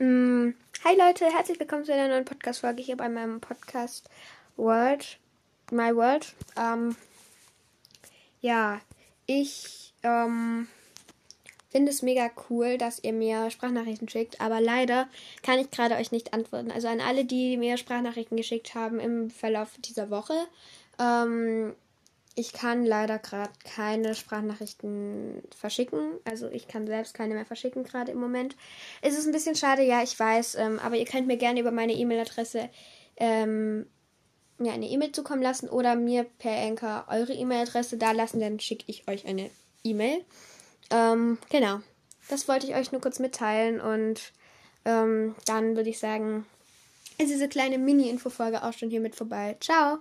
Mm, hi Leute, herzlich willkommen zu einer neuen Podcast-Folge hier bei meinem Podcast World, My World. Ähm, ja, ich ähm, finde es mega cool, dass ihr mir Sprachnachrichten schickt, aber leider kann ich gerade euch nicht antworten. Also an alle, die mir Sprachnachrichten geschickt haben im Verlauf dieser Woche. Ähm, ich kann leider gerade keine Sprachnachrichten verschicken. Also ich kann selbst keine mehr verschicken gerade im Moment. Es ist ein bisschen schade, ja, ich weiß. Ähm, aber ihr könnt mir gerne über meine E-Mail-Adresse ähm, ja, eine E-Mail zukommen lassen oder mir per Anchor eure E-Mail-Adresse da lassen. Dann schicke ich euch eine E-Mail. Ähm, genau. Das wollte ich euch nur kurz mitteilen. Und ähm, dann würde ich sagen, ist diese kleine Mini-Info-Folge auch schon hier mit vorbei. Ciao!